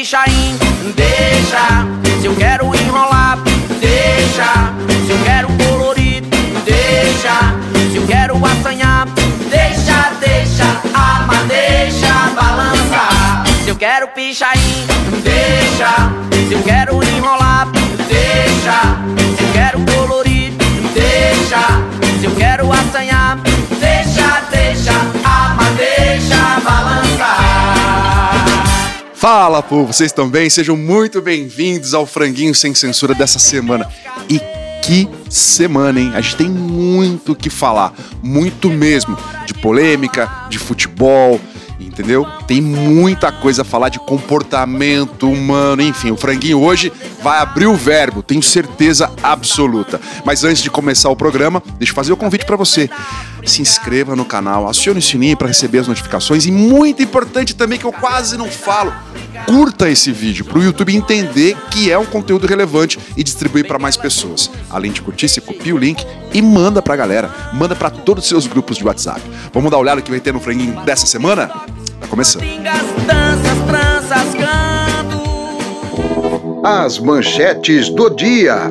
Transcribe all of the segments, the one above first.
Quero pichain, deixa. Se eu quero enrolar, deixa. Se eu quero colorir, deixa. Se eu quero assanhar, deixa, deixa. Ama, deixa balançar. Se eu quero pichain, deixa. Fala, povo, vocês estão bem? Sejam muito bem-vindos ao Franguinho Sem Censura dessa semana. E que semana, hein? A gente tem muito o que falar, muito mesmo, de polêmica, de futebol, entendeu? Tem muita coisa a falar de comportamento humano, enfim. O Franguinho hoje vai abrir o verbo, tenho certeza absoluta. Mas antes de começar o programa, deixa eu fazer o convite para você. Se inscreva no canal, acione o sininho para receber as notificações e muito importante também que eu quase não falo, curta esse vídeo para o YouTube entender que é um conteúdo relevante e distribuir para mais pessoas. Além de curtir, você copia o link e manda pra galera, manda para todos os seus grupos de WhatsApp. Vamos dar uma olhada o que vai ter no franguinho dessa semana? Tá começando. As manchetes do dia.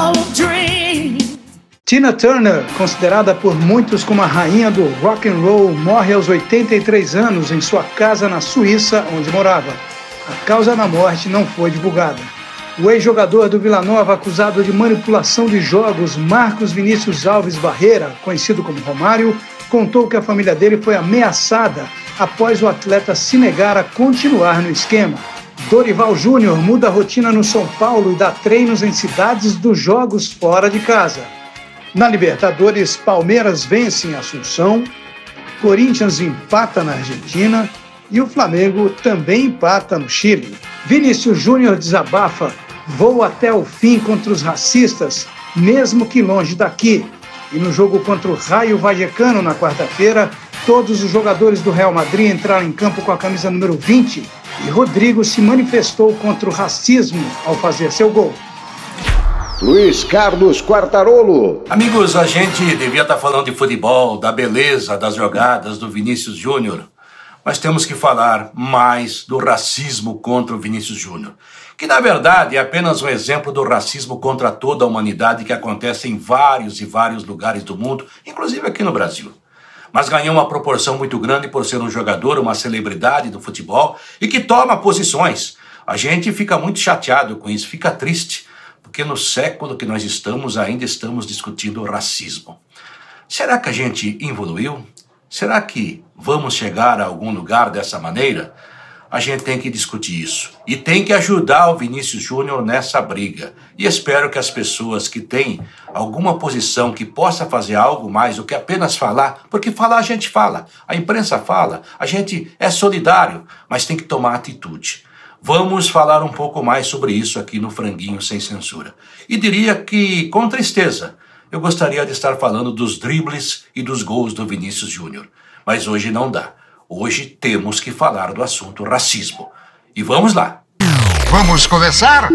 Tina Turner, considerada por muitos como a rainha do rock and roll, morre aos 83 anos em sua casa na Suíça, onde morava. A causa da morte não foi divulgada. O ex-jogador do Vila Nova acusado de manipulação de jogos, Marcos Vinícius Alves Barreira, conhecido como Romário, contou que a família dele foi ameaçada após o atleta se negar a continuar no esquema. Dorival Júnior muda a rotina no São Paulo e dá treinos em cidades dos jogos fora de casa. Na Libertadores, Palmeiras vence em Assunção, Corinthians empata na Argentina e o Flamengo também empata no Chile. Vinícius Júnior desabafa, vou até o fim contra os racistas, mesmo que longe daqui. E no jogo contra o Raio Vallecano na quarta-feira, todos os jogadores do Real Madrid entraram em campo com a camisa número 20 e Rodrigo se manifestou contra o racismo ao fazer seu gol. Luiz Carlos Quartarolo. Amigos, a gente devia estar falando de futebol, da beleza das jogadas do Vinícius Júnior, mas temos que falar mais do racismo contra o Vinícius Júnior, que na verdade é apenas um exemplo do racismo contra toda a humanidade que acontece em vários e vários lugares do mundo, inclusive aqui no Brasil. Mas ganhou uma proporção muito grande por ser um jogador, uma celebridade do futebol e que toma posições. A gente fica muito chateado com isso, fica triste porque no século que nós estamos ainda estamos discutindo o racismo. Será que a gente evoluiu? Será que vamos chegar a algum lugar dessa maneira? A gente tem que discutir isso e tem que ajudar o Vinícius Júnior nessa briga. E espero que as pessoas que têm alguma posição que possa fazer algo mais do que apenas falar, porque falar a gente fala, a imprensa fala, a gente é solidário, mas tem que tomar atitude. Vamos falar um pouco mais sobre isso aqui no Franguinho Sem Censura. E diria que, com tristeza, eu gostaria de estar falando dos dribles e dos gols do Vinícius Júnior. Mas hoje não dá. Hoje temos que falar do assunto racismo. E vamos lá. Vamos começar?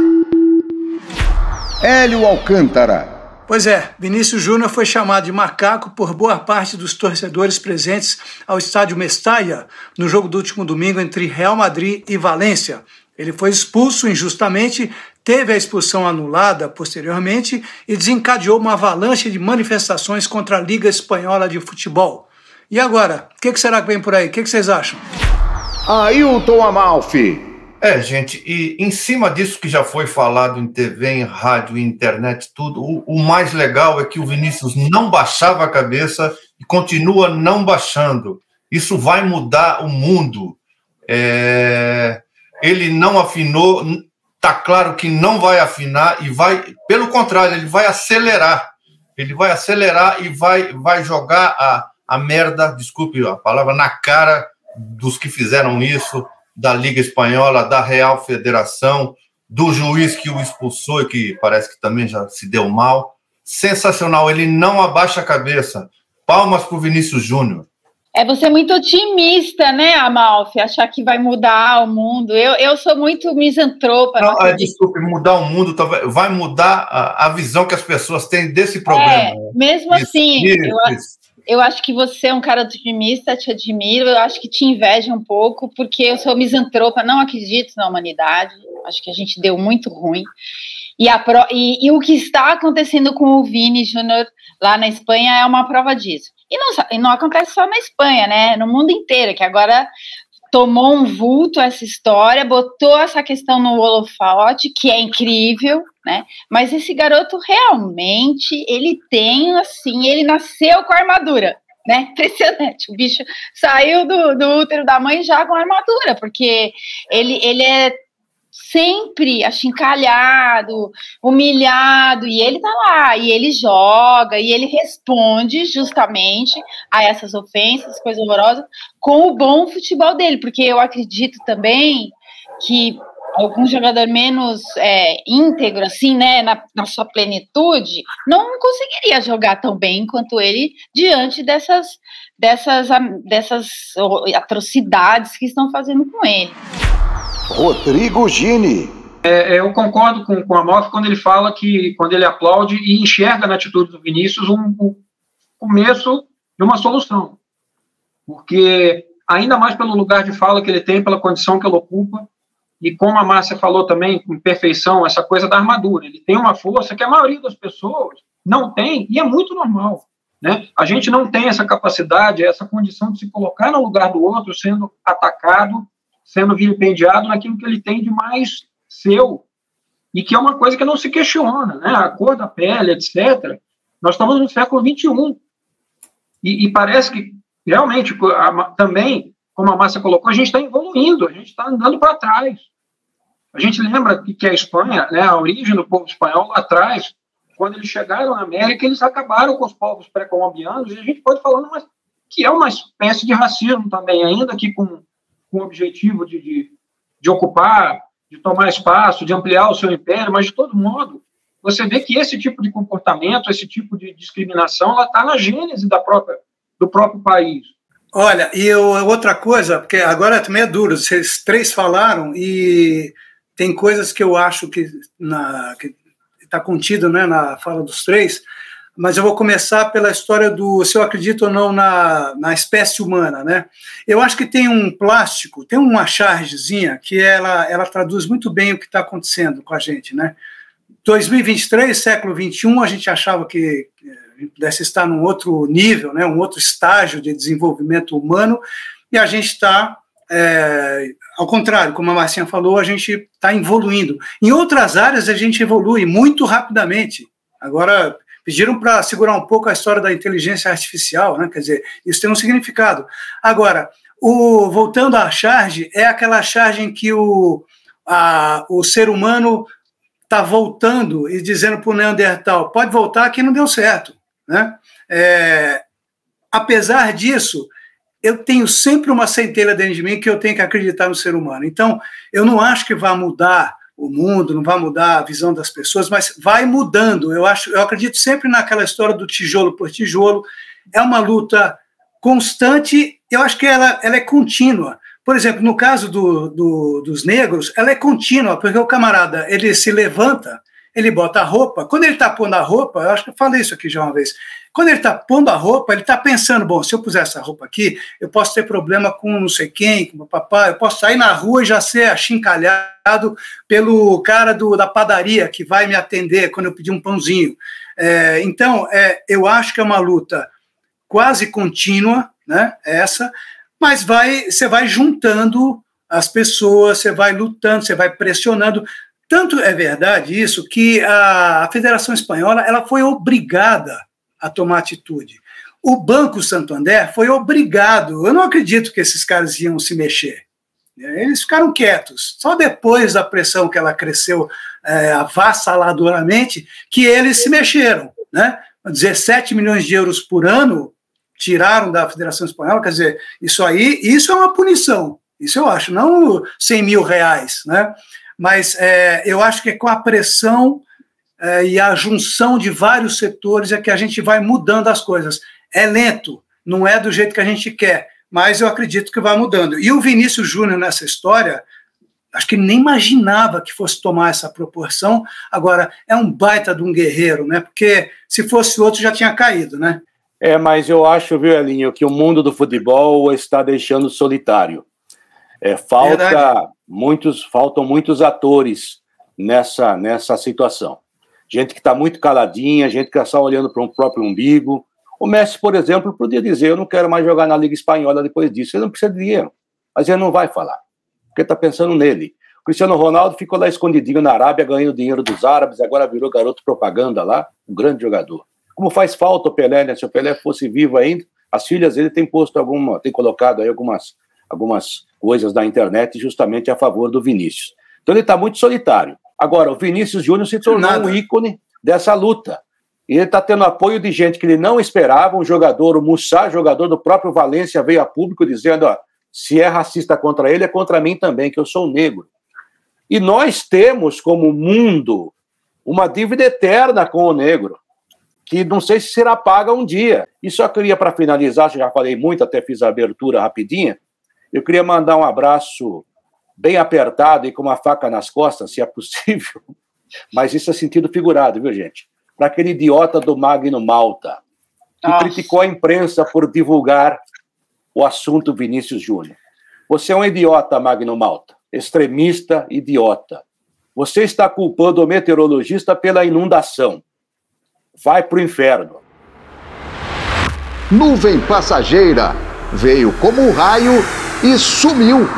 Hélio Alcântara. Pois é, Vinícius Júnior foi chamado de macaco por boa parte dos torcedores presentes ao estádio Mestalla no jogo do último domingo entre Real Madrid e Valência. Ele foi expulso injustamente, teve a expulsão anulada posteriormente e desencadeou uma avalanche de manifestações contra a Liga Espanhola de Futebol. E agora, o que, que, será que vem por aí? O que, que vocês acham? Ailton Amalfi. É, gente, e em cima disso que já foi falado em TV, em rádio, internet, tudo, o, o, mais legal é que o Vinícius não baixava a cabeça e continua não baixando. Isso vai mudar o mundo. É, ele não afinou, tá claro que não vai afinar e vai, pelo contrário, ele vai acelerar. Ele vai acelerar e vai, vai jogar a, a merda, desculpe a palavra, na cara dos que fizeram isso da Liga Espanhola, da Real Federação, do juiz que o expulsou e que parece que também já se deu mal. Sensacional, ele não abaixa a cabeça. Palmas para o Vinícius Júnior. É você muito otimista, né, Amalfi? Achar que vai mudar o mundo. Eu, eu sou muito misantropa. Não, não desculpe, mudar o mundo vai mudar a, a, visão que as pessoas têm desse problema. É, mesmo isso, assim, isso, eu, isso eu acho que você é um cara otimista, te admiro, eu acho que te invejo um pouco, porque eu sou misantropa, não acredito na humanidade, acho que a gente deu muito ruim. E, pro, e, e o que está acontecendo com o Vini Júnior lá na Espanha é uma prova disso. E não, e não acontece só na Espanha, né? No mundo inteiro, que agora tomou um vulto essa história, botou essa questão no holofote, que é incrível, né? Mas esse garoto realmente, ele tem assim, ele nasceu com armadura, né? Impressionante. O bicho saiu do, do útero da mãe já com armadura, porque ele, ele é sempre achincalhado, humilhado, e ele tá lá, e ele joga, e ele responde justamente a essas ofensas, coisas horrorosas, com o bom futebol dele, porque eu acredito também que algum jogador menos é, íntegro, assim, né, na, na, sua plenitude, não conseguiria jogar tão bem quanto ele diante dessas, dessas, dessas atrocidades que estão fazendo com ele. Rodrigo Gini. É, é, eu concordo com, com a Malfi quando ele fala que, quando ele aplaude e enxerga na atitude do Vinícius um, um começo de uma solução. Porque, ainda mais pelo lugar de fala que ele tem, pela condição que ele ocupa, e como a Márcia falou também, com perfeição, essa coisa da armadura. Ele tem uma força que a maioria das pessoas não tem, e é muito normal. Né? A gente não tem essa capacidade, essa condição de se colocar no lugar do outro, sendo atacado sendo vilipendiado naquilo que ele tem de mais seu, e que é uma coisa que não se questiona, né? A cor da pele, etc. Nós estamos no século XXI. E, e parece que, realmente, também, como a Márcia colocou, a gente está evoluindo, a gente está andando para trás. A gente lembra que, que a Espanha, né, a origem do povo espanhol lá atrás, quando eles chegaram na América, eles acabaram com os povos pré-colombianos, e a gente pode falar mas, que é uma espécie de racismo também, ainda que com com o objetivo de, de, de ocupar, de tomar espaço, de ampliar o seu império, mas de todo modo, você vê que esse tipo de comportamento, esse tipo de discriminação, ela está na gênese da própria, do próprio país. Olha, e eu, outra coisa, porque agora também é duro, vocês três falaram e tem coisas que eu acho que está contido né, na fala dos três, mas eu vou começar pela história do se eu acredito ou não na, na espécie humana, né? Eu acho que tem um plástico, tem uma chargezinha que ela, ela traduz muito bem o que está acontecendo com a gente, né? 2023, século 21, a gente achava que pudesse estar num outro nível, né? Um outro estágio de desenvolvimento humano e a gente está é, ao contrário, como a Marcinha falou, a gente está evoluindo. Em outras áreas, a gente evolui muito rapidamente. Agora, Pediram para segurar um pouco a história da inteligência artificial, né? quer dizer, isso tem um significado. Agora, o, voltando à charge, é aquela charge em que o, a, o ser humano está voltando e dizendo para o Neandertal: pode voltar que não deu certo. Né? É, apesar disso, eu tenho sempre uma centelha dentro de mim que eu tenho que acreditar no ser humano. Então, eu não acho que vai mudar o mundo, não vai mudar a visão das pessoas, mas vai mudando. Eu acho, eu acredito sempre naquela história do tijolo por tijolo. É uma luta constante. Eu acho que ela, ela é contínua. Por exemplo, no caso do, do, dos negros, ela é contínua, porque o camarada ele se levanta, ele bota a roupa. Quando ele está pondo a roupa, eu acho que eu falei isso aqui já uma vez. Quando ele está pondo a roupa, ele está pensando: bom, se eu puser essa roupa aqui, eu posso ter problema com não sei quem, com o papai, eu posso sair na rua e já ser achincalhado pelo cara do, da padaria que vai me atender quando eu pedir um pãozinho. É, então, é, eu acho que é uma luta quase contínua, né? Essa, mas vai, você vai juntando as pessoas, você vai lutando, você vai pressionando. Tanto é verdade isso que a, Federação Espanhola ela foi obrigada a tomar atitude. O Banco Santander foi obrigado. Eu não acredito que esses caras iam se mexer. Eles ficaram quietos. Só depois da pressão que ela cresceu é, avassaladoramente que eles se mexeram. Né? 17 milhões de euros por ano tiraram da Federação Espanhola. Quer dizer, isso aí, isso é uma punição. Isso eu acho, não 100 mil reais. Né? Mas é, eu acho que é com a pressão é, e a junção de vários setores é que a gente vai mudando as coisas. É lento, não é do jeito que a gente quer, mas eu acredito que vai mudando. E o Vinícius Júnior nessa história, acho que nem imaginava que fosse tomar essa proporção. Agora, é um baita de um guerreiro, né? Porque se fosse outro já tinha caído, né? É, mas eu acho, viu, Elinho, que o mundo do futebol está deixando solitário. É, falta muitos, faltam muitos atores nessa, nessa situação gente que está muito caladinha, gente que está só olhando para um próprio umbigo. O Messi, por exemplo, podia dizer: Eu não quero mais jogar na Liga Espanhola depois disso. Ele não precisa de dinheiro, mas ele não vai falar, porque está pensando nele. O Cristiano Ronaldo ficou lá escondidinho na Arábia, ganhando dinheiro dos árabes, agora virou garoto propaganda lá, um grande jogador. Como faz falta o Pelé, né? Se o Pelé fosse vivo ainda, as filhas dele têm posto alguma, têm colocado aí algumas, algumas coisas na internet justamente a favor do Vinícius. Então ele está muito solitário. Agora, o Vinícius Júnior se tornou Nada. um ícone dessa luta. E ele está tendo apoio de gente que ele não esperava, um jogador, o Mussá, jogador do próprio Valência, veio a público dizendo: ó, se é racista contra ele, é contra mim também, que eu sou negro. E nós temos, como mundo, uma dívida eterna com o negro, que não sei se será paga um dia. E só queria, para finalizar, já falei muito, até fiz a abertura rapidinha, eu queria mandar um abraço bem apertado e com uma faca nas costas, se é possível. Mas isso é sentido figurado, viu, gente? Para aquele idiota do Magno Malta, que Nossa. criticou a imprensa por divulgar o assunto Vinícius Júnior. Você é um idiota, Magno Malta. Extremista, idiota. Você está culpando o meteorologista pela inundação. Vai para o inferno. Nuvem passageira veio como um raio e sumiu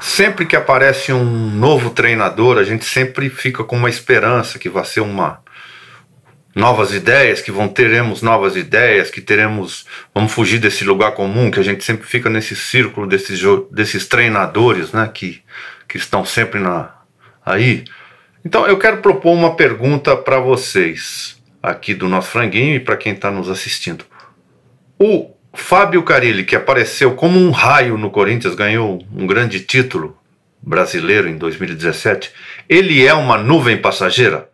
sempre que aparece um novo treinador, a gente sempre fica com uma esperança que vai ser uma novas ideias, que vão teremos novas ideias, que teremos, vamos fugir desse lugar comum, que a gente sempre fica nesse círculo desses, desses treinadores, né, que, que estão sempre na aí. Então eu quero propor uma pergunta para vocês aqui do nosso franguinho e para quem está nos assistindo. O Fábio Carilli, que apareceu como um raio no Corinthians, ganhou um grande título brasileiro em 2017. Ele é uma nuvem passageira?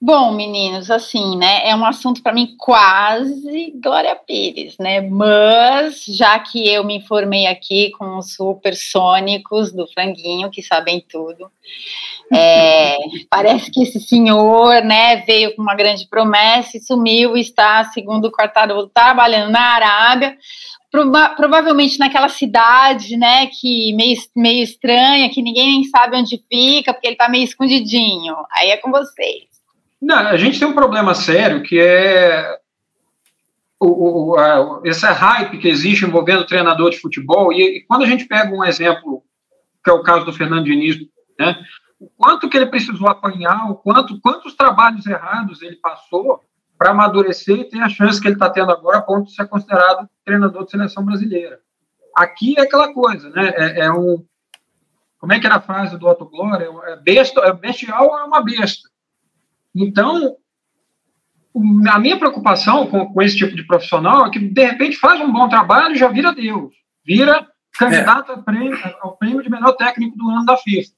Bom, meninos, assim, né? É um assunto para mim quase Glória Pires, né? Mas já que eu me informei aqui com os supersônicos do franguinho, que sabem tudo, é, parece que esse senhor, né, veio com uma grande promessa e sumiu, está, segundo o Quartarolo, trabalhando na Arábia, prova provavelmente naquela cidade, né, que meio, meio estranha, que ninguém nem sabe onde fica, porque ele está meio escondidinho. Aí é com vocês. Não, a gente tem um problema sério que é o, o, a, esse hype que existe envolvendo treinador de futebol. E, e, quando a gente pega um exemplo, que é o caso do Fernando Diniz, né, o quanto que ele precisou apanhar, o quanto, quantos trabalhos errados ele passou para amadurecer e ter a chance que ele está tendo agora a ponto de ser considerado treinador de seleção brasileira. Aqui é aquela coisa, né? É, é um. Como é que era a frase do Otto Glória? É besta, é bestial é uma besta. Então, a minha preocupação com, com, esse tipo de profissional é que, de repente, faz um bom trabalho e já vira Deus. Vira candidato é. prêmio, ao prêmio de melhor técnico do ano da FIFA.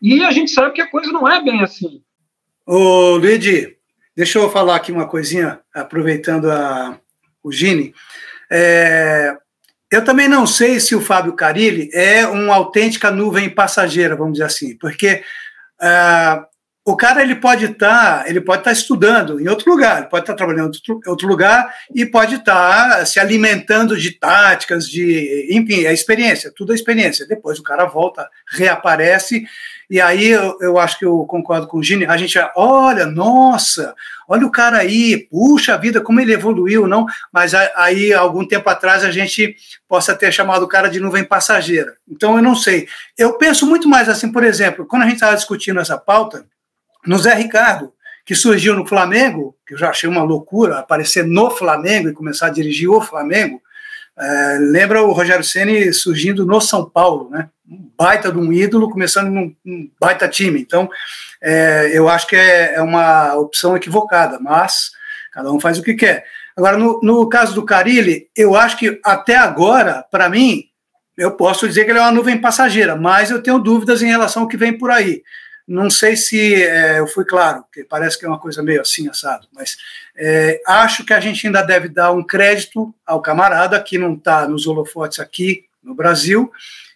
E a gente sabe que a coisa não é bem assim. Ô, Luigi, deixa eu falar aqui uma coisinha, aproveitando a, o Gini. É, eu também não sei se o Fábio Carilli é uma autêntica nuvem passageira, vamos dizer assim, porque uh, o cara ele pode estar, tá, ele pode estar tá estudando em outro lugar, pode estar tá trabalhando em outro, outro lugar e pode estar tá se alimentando de táticas, de, enfim, é experiência, tudo é experiência. Depois o cara volta, reaparece e aí eu, eu acho que eu concordo com o Gini, a gente olha, nossa, olha o cara aí, puxa vida, como ele evoluiu, não? Mas aí algum tempo atrás a gente possa ter chamado o cara de nuvem passageira. Então eu não sei. Eu penso muito mais assim, por exemplo, quando a gente estava discutindo essa pauta no Zé Ricardo, que surgiu no Flamengo, que eu já achei uma loucura aparecer no Flamengo e começar a dirigir o Flamengo. É, lembra o Rogério Ceni surgindo no São Paulo, né? Um baita de um ídolo, começando num, num baita time. Então, é, eu acho que é, é, uma opção equivocada, mas cada um faz o que quer. Agora, no, no caso do Carilli, eu acho que até agora, para mim, eu posso dizer que ele é uma nuvem passageira, mas eu tenho dúvidas em relação ao que vem por aí. Não sei se é, eu fui claro, porque parece que é uma coisa meio assim, assado, mas é, acho que a gente ainda deve dar um crédito ao camarada que não está nos holofotes aqui no Brasil.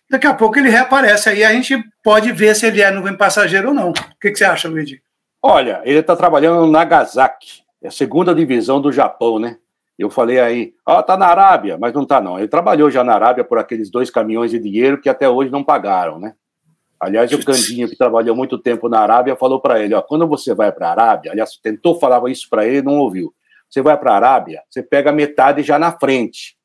Daqui a pouco ele reaparece aí, a gente pode ver se ele é nuvem passageiro ou não. O que, que você acha, Luigi? Olha, ele está trabalhando no Nagasaki, é a segunda divisão do Japão, né? Eu falei aí, ó, oh, tá na Arábia, mas não tá não. Ele trabalhou já na Arábia por aqueles dois caminhões de dinheiro que até hoje não pagaram, né? Aliás, o Candinho, que trabalhou muito tempo na Arábia, falou para ele: ó, quando você vai para a Arábia, aliás, tentou falar isso para ele, não ouviu. Você vai para a Arábia, você pega metade já na frente.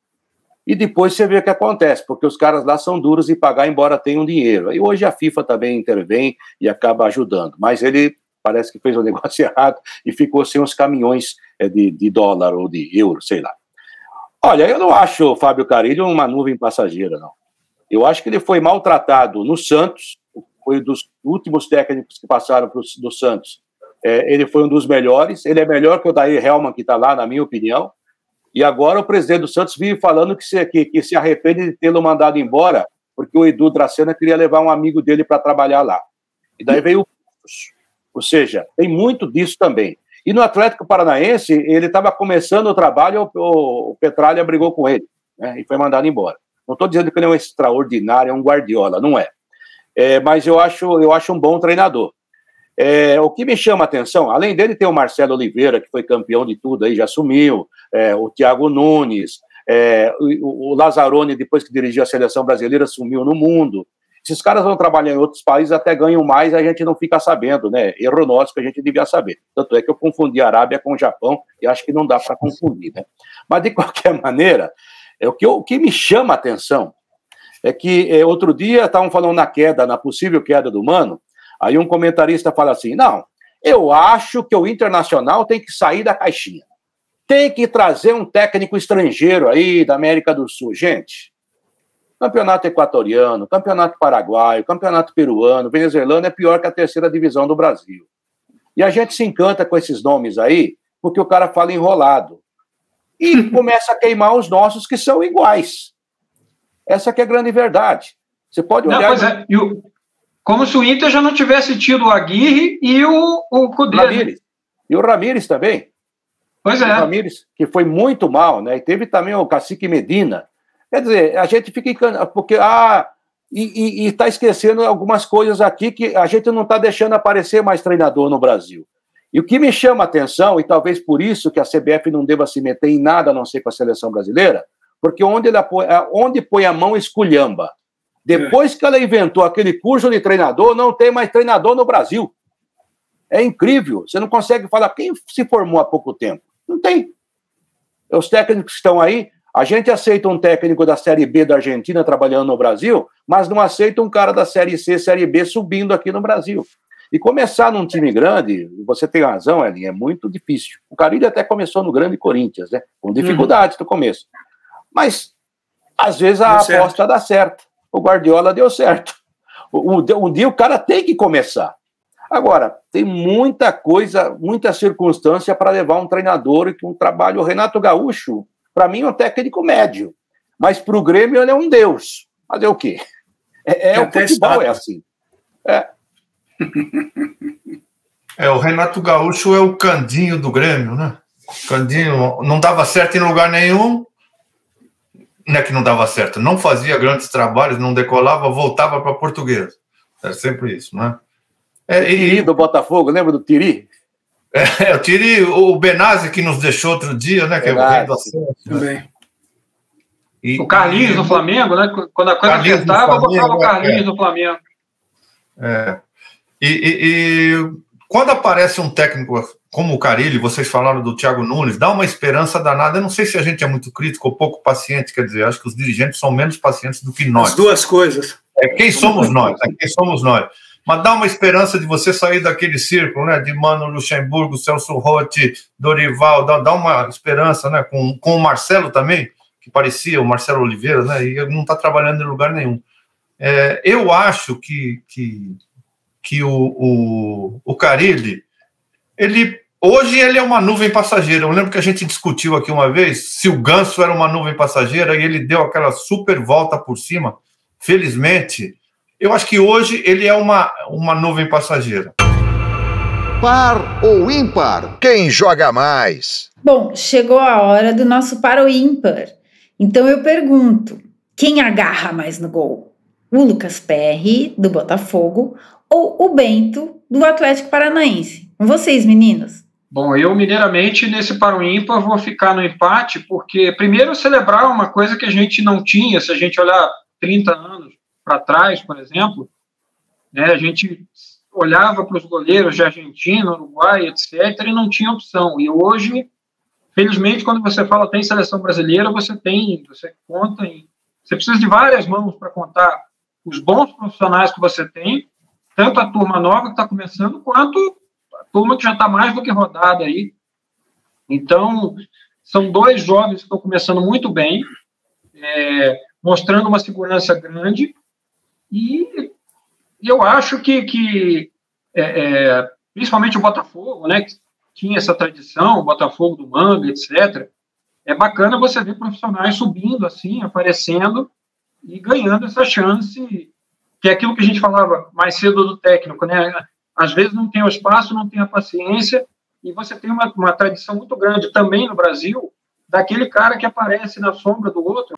E depois você vê o que acontece, porque os caras lá são duros e pagar, embora tenham dinheiro. E hoje a FIFA também intervém e acaba ajudando. Mas ele parece que fez o um negócio errado e ficou sem os caminhões é, de, de dólar ou de euro, sei lá. Olha, eu não acho o Fábio Carilho uma nuvem passageira, não. Eu acho que ele foi maltratado no Santos, foi um dos últimos técnicos que passaram pro, do Santos. É, ele foi um dos melhores, ele é melhor que o Daí Helman, que está lá, na minha opinião. E agora o presidente do Santos vive falando que se, que, que se arrepende de tê-lo mandado embora, porque o Edu Dracena queria levar um amigo dele para trabalhar lá. E daí veio o. Ou seja, tem muito disso também. E no Atlético Paranaense, ele estava começando o trabalho, o, o Petralha brigou com ele, né, e foi mandado embora. Não estou dizendo que ele é um extraordinário, é um Guardiola, não é é, mas eu acho, eu acho um bom treinador. É, o que me chama a atenção, além dele, tem o Marcelo Oliveira, que foi campeão de tudo aí, já assumiu, é, o Thiago Nunes, é, o, o Lazzaroni, depois que dirigiu a seleção brasileira, sumiu no mundo. Esses caras vão trabalhar em outros países, até ganham mais, a gente não fica sabendo, né? Erro nosso que a gente devia saber. Tanto é que eu confundi a Arábia com o Japão, e acho que não dá para confundir, né? Mas, de qualquer maneira, é, o, que, o que me chama a atenção é que é, outro dia estavam falando na queda, na possível queda do Mano, aí um comentarista fala assim: não, eu acho que o Internacional tem que sair da caixinha. Tem que trazer um técnico estrangeiro aí da América do Sul. Gente, campeonato equatoriano, campeonato paraguaio, campeonato peruano, venezuelano é pior que a terceira divisão do Brasil. E a gente se encanta com esses nomes aí, porque o cara fala enrolado. E começa a queimar os nossos que são iguais. Essa que é a grande verdade. Você pode olhar. Não, pois é. o, como se o Inter já não tivesse tido o Aguirre e o, o Cudê. Ramires. Né? E o Ramires também. Pois é. O Ramires, que foi muito mal, né? E teve também o Cacique Medina. Quer dizer, a gente fica encanado, porque ah, e está esquecendo algumas coisas aqui que a gente não está deixando aparecer mais treinador no Brasil. E o que me chama a atenção, e talvez por isso que a CBF não deva se meter em nada a não ser com a seleção brasileira, porque onde, ele apoia, onde põe a mão, esculhamba. Depois que ela inventou aquele curso de treinador, não tem mais treinador no Brasil. É incrível. Você não consegue falar quem se formou há pouco tempo. Não tem. Os técnicos que estão aí, a gente aceita um técnico da Série B da Argentina trabalhando no Brasil, mas não aceita um cara da Série C, Série B subindo aqui no Brasil. E começar num time grande, você tem razão, Elin, é muito difícil. O Carilho até começou no grande Corinthians, né? Com dificuldades uhum. no começo. Mas, às vezes, a deu aposta certo. dá certo. O Guardiola deu certo. Um, um dia o cara tem que começar. Agora, tem muita coisa, muita circunstância para levar um treinador e um trabalho. O Renato Gaúcho, para mim, é um técnico médio, mas para o Grêmio ele é um deus. Fazer o quê? É, é, é o futebol, é assim. É. é, o Renato Gaúcho é o candinho do Grêmio, né? Candinho não dava certo em lugar nenhum, não é que não dava certo, não fazia grandes trabalhos, não decolava, voltava para português. Era sempre isso, né? É, e... Tiri do Botafogo, lembra do Tiri? É, o Tiri, o Benazzi que nos deixou outro dia, né? Que Benazzi, é o rei do acesso, né? E, o Carlinhos do Flamengo, né? Quando a coisa Carlinhos apertava, botava o Carlinhos é. do Flamengo. É. E, e, e, quando aparece um técnico como o Carilli, vocês falaram do Thiago Nunes, dá uma esperança danada. Eu não sei se a gente é muito crítico ou pouco paciente, quer dizer, acho que os dirigentes são menos pacientes do que nós. As duas coisas. É quem somos nós, é quem somos nós. Mas dá uma esperança de você sair daquele círculo, né? De Mano Luxemburgo, Celso Rotti, Dorival, dá, dá uma esperança, né? Com, com o Marcelo também, que parecia o Marcelo Oliveira, né? E não está trabalhando em lugar nenhum. É, eu acho que, que, que o, o, o Carilli, ele Hoje ele é uma nuvem passageira. Eu lembro que a gente discutiu aqui uma vez se o Ganso era uma nuvem passageira e ele deu aquela super volta por cima. Felizmente, eu acho que hoje ele é uma, uma nuvem passageira. Par ou ímpar? Quem joga mais? Bom, chegou a hora do nosso par ou ímpar. Então eu pergunto: quem agarra mais no gol? O Lucas Perry, do Botafogo, ou o Bento, do Atlético Paranaense? Com vocês, meninos. Bom, eu mineiramente nesse par ou ímpar vou ficar no empate, porque primeiro celebrar uma coisa que a gente não tinha, se a gente olhar 30 anos para trás, por exemplo, né, a gente olhava para os goleiros de Argentina, Uruguai, etc., e não tinha opção. E hoje, felizmente, quando você fala tem seleção brasileira, você tem, você conta, em, você precisa de várias mãos para contar os bons profissionais que você tem, tanto a turma nova que está começando, quanto turma que já está mais do que rodada aí. Então, são dois jovens que estão começando muito bem, é, mostrando uma segurança grande, e eu acho que, que é, é, principalmente o Botafogo, né, que tinha essa tradição, o Botafogo do Manga, etc., é bacana você ver profissionais subindo assim, aparecendo e ganhando essa chance, que é aquilo que a gente falava mais cedo do técnico, né? Às vezes não tem o espaço, não tem a paciência, e você tem uma, uma tradição muito grande também no Brasil, daquele cara que aparece na sombra do outro,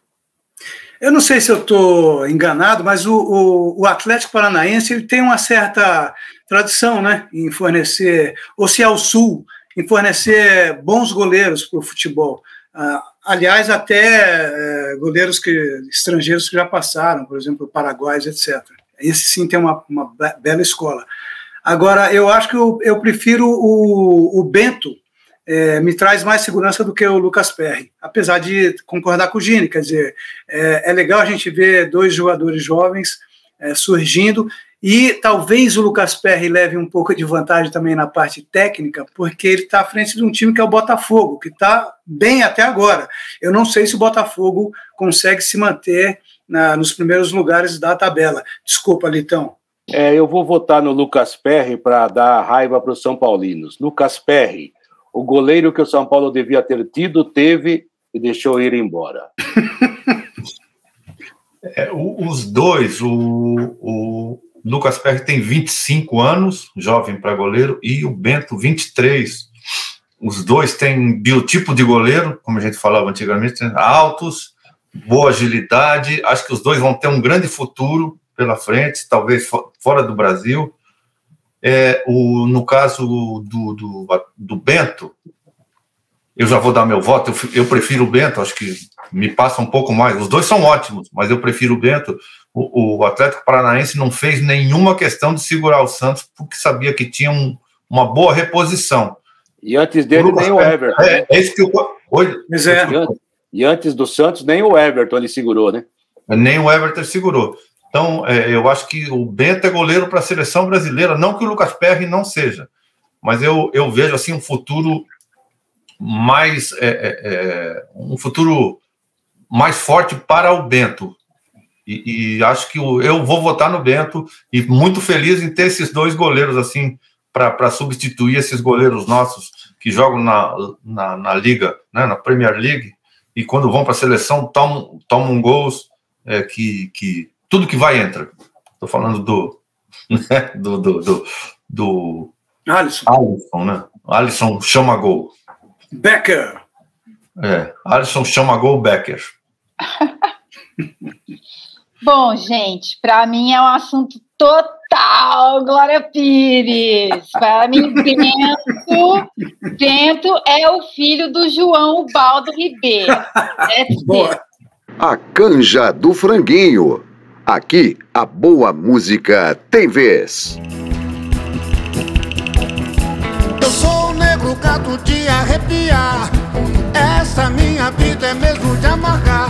eu não sei se eu estou enganado, mas o, o, o, Atlético Paranaense ele tem uma certa tradição né, em fornecer, ou se é o Sul, em fornecer bons goleiros para o futebol. Ah, aliás, até é, goleiros que, estrangeiros que já passaram, por exemplo, paraguaios, etc. Esse sim tem uma, uma bela escola. Agora, eu acho que eu, eu prefiro o, o Bento é, me traz mais segurança do que o Lucas Perry, apesar de concordar com o Gini, quer dizer, é, é legal a gente ver dois jogadores jovens é, surgindo e talvez o Lucas Perry leve um pouco de vantagem também na parte técnica, porque ele está à frente de um time que é o Botafogo, que está bem até agora. Eu não sei se o Botafogo consegue se manter na, nos primeiros lugares da tabela. Desculpa, Litão. É, eu vou votar no Lucas Perry para dar raiva para os São Paulinos. Lucas Perry, o goleiro que o São Paulo devia ter tido, teve e deixou ir embora. É, os dois, o, o Lucas Perry tem 25 anos, jovem para goleiro, e o Bento, 23. Os dois têm biotipo de goleiro, como a gente falava antigamente, né? altos, boa agilidade. Acho que os dois vão ter um grande futuro pela frente, talvez fora do Brasil. É, o, no caso do, do, do, Bento, eu já vou dar meu voto, eu, eu, prefiro o Bento, acho que me passa um pouco mais. Os dois são ótimos, mas eu prefiro o Bento. O, o Atlético Paranaense não fez nenhuma questão de segurar o Santos, porque sabia que tinha um, uma boa reposição. E antes dele, nem o Everton. É, né? é isso que eu. Oi, é. E antes do Santos, nem o Everton ele segurou, né? Nem o Everton segurou. Então, é, eu acho que o Bento é goleiro para a seleção brasileira, não que o Lucas Perry não seja, mas eu, eu vejo assim um futuro mais é, é, é, um futuro mais forte para o Bento. E, e acho que o, eu vou votar no Bento e muito feliz em ter esses dois goleiros assim para substituir esses goleiros nossos que jogam na, na, na liga, né, na Premier League, e quando vão para a seleção tomam, tomam gols é, que, que tudo que vai entra. Estou falando do, né, do, do, do, do Alisson. Alisson, né? Alisson chama gol. Becker. É, Alisson chama gol Becker. Bom, gente, para mim é um assunto total, Glória Pires. Para mim, Bento, Bento é o filho do João Baldo Ribeiro. Boa. A canja do franguinho. Aqui, a boa música tem vez. Eu sou um negro gato de arrepiar. Essa minha vida é mesmo de amargar.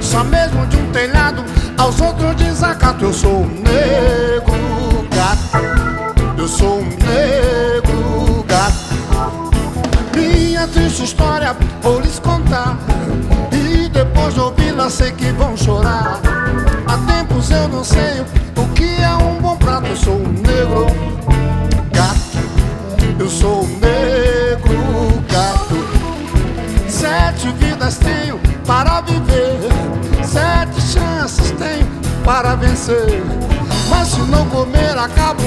Só mesmo de um telhado aos outros desacato. Eu sou um negro gato. Eu sou um negro gato. Minha triste história vou lhes contar. E depois de ouvi-la sei que vão chorar. Tenho para viver. Sete chances tenho para vencer. Mas se não comer, acabo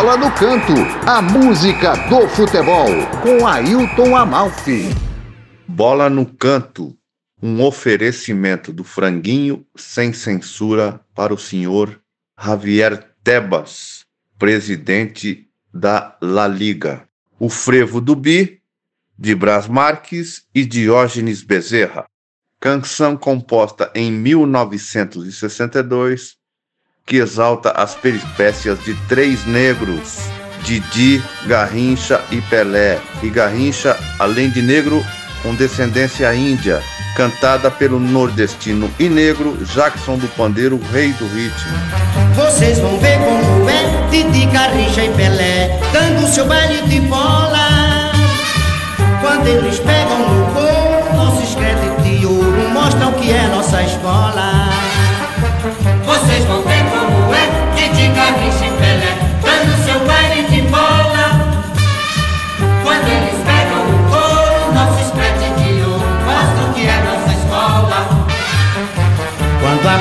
Bola no canto, a música do futebol, com Ailton Amalfi. Bola no canto, um oferecimento do franguinho sem censura para o senhor Javier Tebas, presidente da La Liga. O frevo do Bi, de Brás Marques e Diógenes Bezerra. Canção composta em 1962 que exalta as peripécias de três negros, Didi, Garrincha e Pelé. E Garrincha, além de negro, com descendência índia, cantada pelo nordestino e negro Jackson do Pandeiro, rei do ritmo. Vocês vão ver como é Didi, Garrincha e Pelé Dando seu baile de bola Quando eles pegam no couro Nossos créditos de ouro Mostram que é nossa escola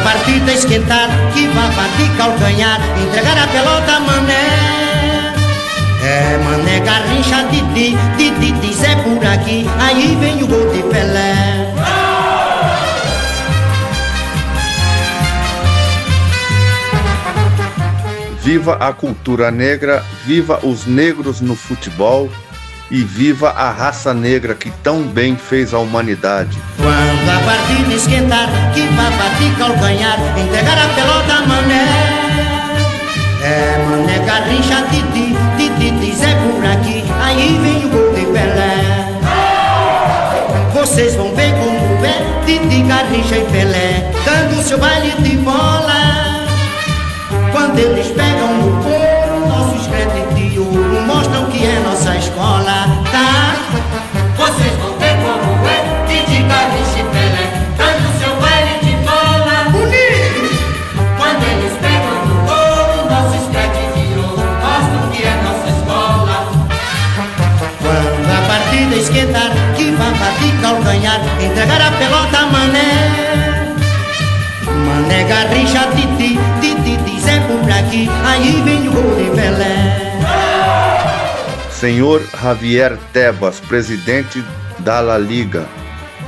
partida esquentar, que vá bater calcanhar, entregar a pelota mané. É mané garrincha Didi, Didi diz é por aqui, aí vem o gol de Pelé. Viva a cultura negra, viva os negros no futebol e viva a raça negra que tão bem fez a humanidade. Quando partida esquentar, que vá bater calcanhar, entregar a pelota mané. É mané garrincha Didi, Didi diz é por aqui, aí vem o gol de Pelé. Vocês vão ver como é Didi, Garrincha e Pelé, dando seu baile de bola. Quando eles pegam no couro, Senhor Javier Tebas, presidente da La Liga,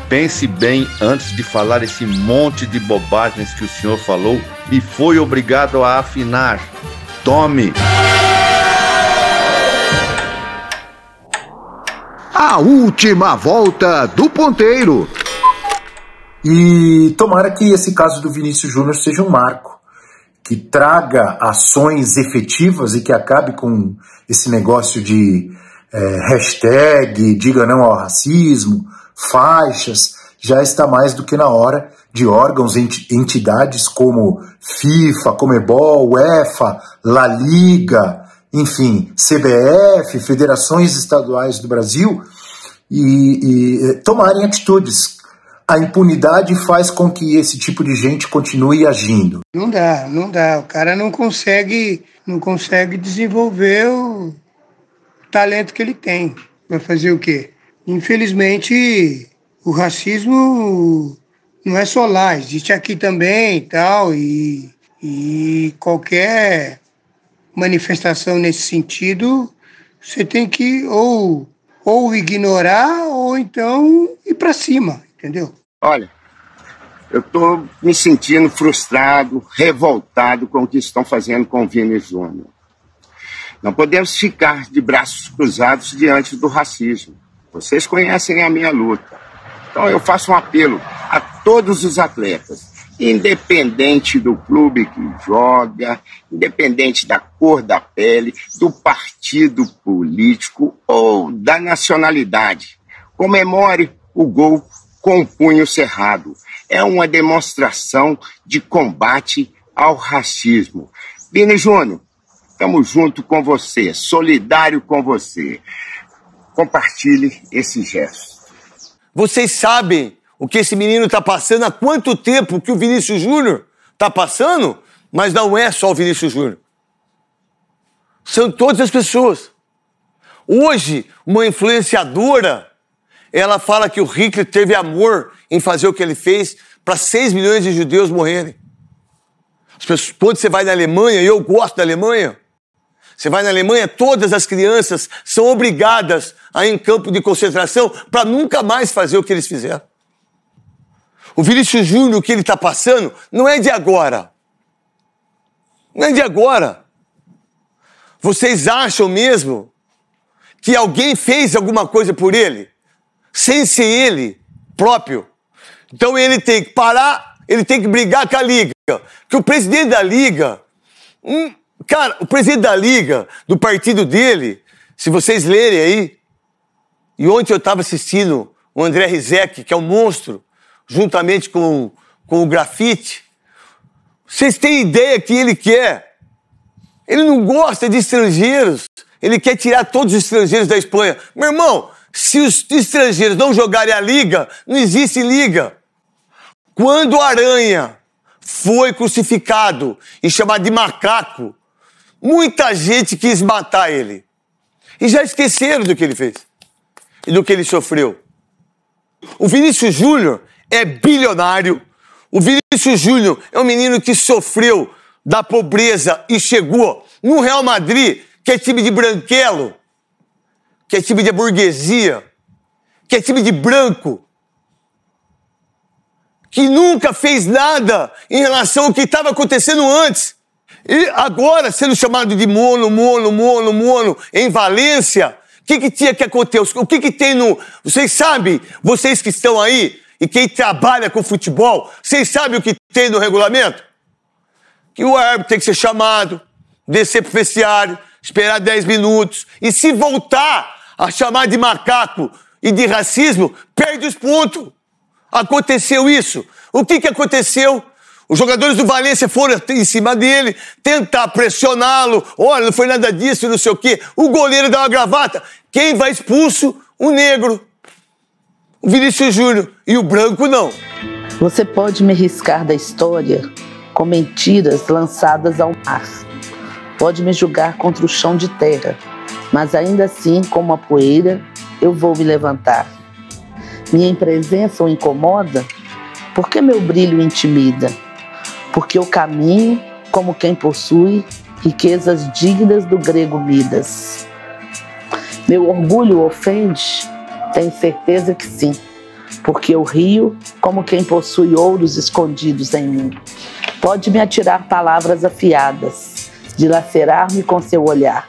pense bem antes de falar esse monte de bobagens que o senhor falou e foi obrigado a afinar. Tome! A última volta do ponteiro. E tomara que esse caso do Vinícius Júnior seja um marco, que traga ações efetivas e que acabe com esse negócio de é, hashtag, diga não ao racismo, faixas, já está mais do que na hora de órgãos, entidades como FIFA, Comebol, UEFA, La Liga, enfim, CBF, federações estaduais do Brasil, e, e tomarem atitudes. A impunidade faz com que esse tipo de gente continue agindo. Não dá, não dá. O cara não consegue, não consegue desenvolver o talento que ele tem. Vai fazer o quê? Infelizmente, o racismo não é só lá, existe aqui também e tal, e, e qualquer manifestação nesse sentido, você tem que ou, ou ignorar ou então ir para cima, entendeu? Olha, eu estou me sentindo frustrado, revoltado com o que estão fazendo com o Vini Júnior. Não podemos ficar de braços cruzados diante do racismo. Vocês conhecem a minha luta. Então eu faço um apelo a todos os atletas, independente do clube que joga, independente da cor da pele, do partido político ou da nacionalidade. Comemore o gol com o punho cerrado. É uma demonstração de combate ao racismo. Vini Júnior, estamos junto com você, solidário com você. Compartilhe esse gesto. Vocês sabem o que esse menino está passando, há quanto tempo que o Vinícius Júnior está passando? Mas não é só o Vinícius Júnior. São todas as pessoas. Hoje, uma influenciadora, ela fala que o Hitler teve amor em fazer o que ele fez para 6 milhões de judeus morrerem. As pessoas, quando você vai na Alemanha, e eu gosto da Alemanha, você vai na Alemanha, todas as crianças são obrigadas a ir em campo de concentração para nunca mais fazer o que eles fizeram. O Vinícius Júnior, o que ele está passando, não é de agora. Não é de agora. Vocês acham mesmo que alguém fez alguma coisa por ele, sem ser ele próprio? Então ele tem que parar, ele tem que brigar com a Liga. Que o presidente da Liga, hum, Cara, o presidente da liga, do partido dele, se vocês lerem aí, e ontem eu estava assistindo o André Rizek, que é um monstro, juntamente com, com o grafite. Vocês têm ideia que ele quer? Ele não gosta de estrangeiros. Ele quer tirar todos os estrangeiros da Espanha. Meu irmão, se os estrangeiros não jogarem a liga, não existe liga. Quando o Aranha foi crucificado e chamado de macaco, Muita gente quis matar ele. E já esqueceram do que ele fez e do que ele sofreu. O Vinícius Júnior é bilionário. O Vinícius Júnior é um menino que sofreu da pobreza e chegou no Real Madrid, que é time de branquelo, que é time de burguesia, que é time de branco, que nunca fez nada em relação ao que estava acontecendo antes. E agora, sendo chamado de mono, mono, mono, mono, em Valência, o que, que tinha que acontecer? O que, que tem no. Vocês sabem, vocês que estão aí e quem trabalha com futebol, vocês sabem o que tem no regulamento? Que o árbitro tem que ser chamado, descer pro vestiário, esperar 10 minutos, e se voltar a chamar de macaco e de racismo, perde os pontos. Aconteceu isso. O que, que aconteceu? Os jogadores do Valência foram em cima dele, tentar pressioná-lo. Olha, não foi nada disso, não sei o quê. O goleiro dá uma gravata. Quem vai expulso? O negro. O Vinícius Júnior. E o branco não. Você pode me riscar da história com mentiras lançadas ao mar. Pode me julgar contra o chão de terra, mas ainda assim, como a poeira, eu vou me levantar. Minha presença o incomoda? Por que meu brilho intimida? porque eu caminho como quem possui riquezas dignas do grego Midas. Meu orgulho ofende? Tenho certeza que sim, porque eu rio como quem possui ouros escondidos em mim. Pode me atirar palavras afiadas, dilacerar-me com seu olhar.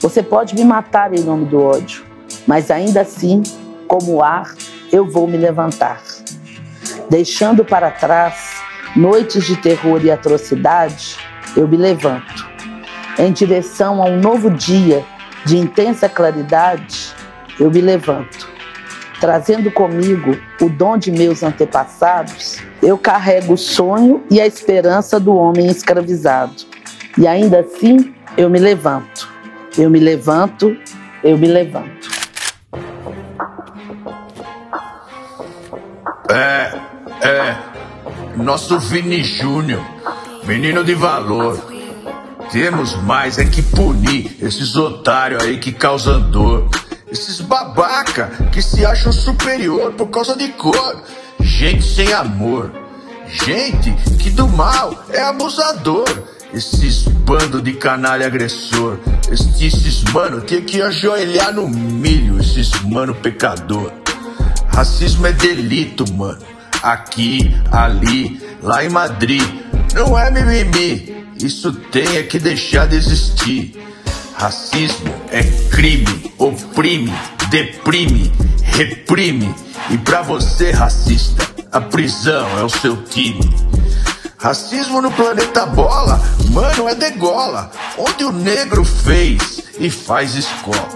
Você pode me matar em nome do ódio, mas ainda assim, como ar, eu vou me levantar. Deixando para trás noites de terror e atrocidade, eu me levanto. Em direção a um novo dia de intensa claridade, eu me levanto. Trazendo comigo o dom de meus antepassados, eu carrego o sonho e a esperança do homem escravizado. E ainda assim, eu me levanto. Eu me levanto, eu me levanto. É, é. Nosso Vini Júnior, menino de valor. Temos mais é que punir esses otários aí que causam dor. Esses babaca que se acham superior por causa de cor. Gente sem amor. Gente que do mal é abusador. Esses bando de canalha agressor. Esses mano tem que ajoelhar no milho. Esses mano pecador. Racismo é delito, mano. Aqui, ali, lá em Madrid. Não é mimimi. Isso tem é que deixar de existir. Racismo é crime, oprime, deprime, reprime. E pra você, racista, a prisão é o seu time. Racismo no planeta bola, mano, é degola. Onde o negro fez e faz escola.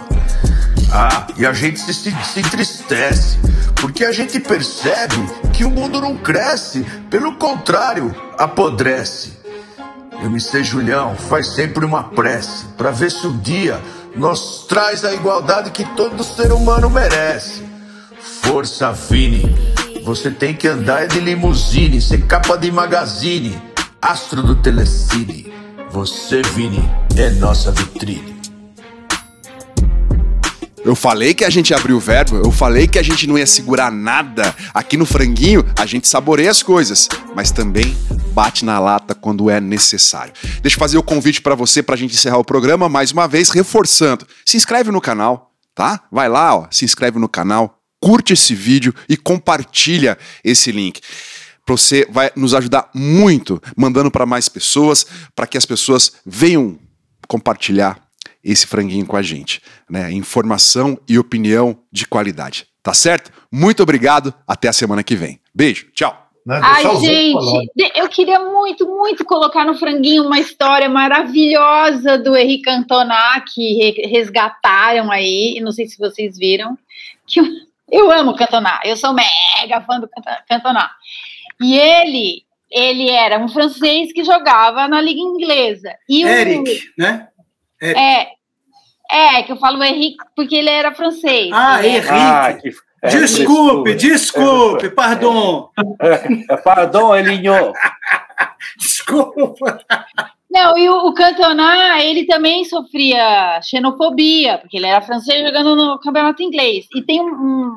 Ah, e a gente se, se entristece, porque a gente percebe que o mundo não cresce, pelo contrário, apodrece. Eu me sei Julião, faz sempre uma prece, para ver se um dia nós traz a igualdade que todo ser humano merece. Força Vini, você tem que andar de limusine, ser capa de magazine, astro do telecine. Você, Vini, é nossa vitrine. Eu falei que a gente abriu o verbo, eu falei que a gente não ia segurar nada. Aqui no franguinho, a gente saboreia as coisas, mas também bate na lata quando é necessário. Deixa eu fazer o convite para você para a gente encerrar o programa mais uma vez, reforçando. Se inscreve no canal, tá? Vai lá, ó, se inscreve no canal, curte esse vídeo e compartilha esse link. Você vai nos ajudar muito mandando para mais pessoas, para que as pessoas venham compartilhar esse franguinho com a gente, né? Informação e opinião de qualidade. Tá certo? Muito obrigado, até a semana que vem. Beijo, tchau. Ai, gente, eu queria muito, muito colocar no franguinho uma história maravilhosa do Henri Cantona que resgataram aí, não sei se vocês viram, que eu, amo Cantona, eu sou mega fã do Cantona. E ele, ele era um francês que jogava na liga inglesa. E Eric, o, né? É, é, que eu falo Henrique porque ele era francês. Ah, Henrique. Ah, que... é, desculpe, desculpe, pardon. É, pardon, Elinho. Desculpa. Não, e o, o Cantona, ele também sofria xenofobia, porque ele era francês jogando no campeonato inglês. E tem um,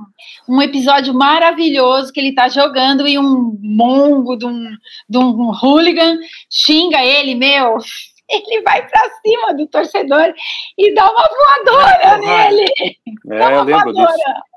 um episódio maravilhoso que ele tá jogando e um mongo de um, de um hooligan xinga ele, meu, ele vai para cima do torcedor e dá uma voadora é, nele. É, dá uma voadora. Disso.